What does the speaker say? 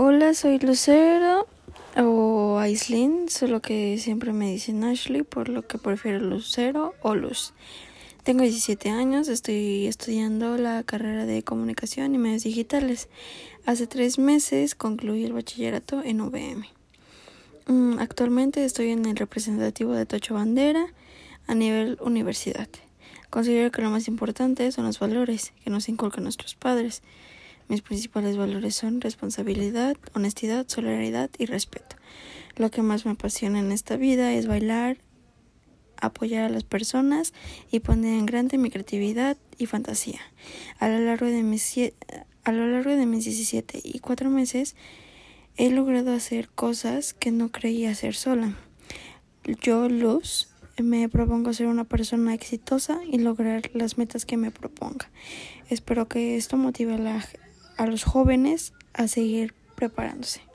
Hola, soy Lucero o Aislinn, solo que siempre me dicen Ashley, por lo que prefiero Lucero o Luz. Tengo 17 años, estoy estudiando la carrera de comunicación y medios digitales. Hace tres meses concluí el bachillerato en UVM. Mm, actualmente estoy en el representativo de Tocho Bandera a nivel universidad. Considero que lo más importante son los valores que nos inculcan nuestros padres. Mis principales valores son responsabilidad, honestidad, solidaridad y respeto. Lo que más me apasiona en esta vida es bailar, apoyar a las personas y poner en grande mi creatividad y fantasía. A lo largo de mis, a lo largo de mis 17 y 4 meses he logrado hacer cosas que no creía hacer sola. Yo, Luz, me propongo ser una persona exitosa y lograr las metas que me proponga. Espero que esto motive a la a los jóvenes a seguir preparándose.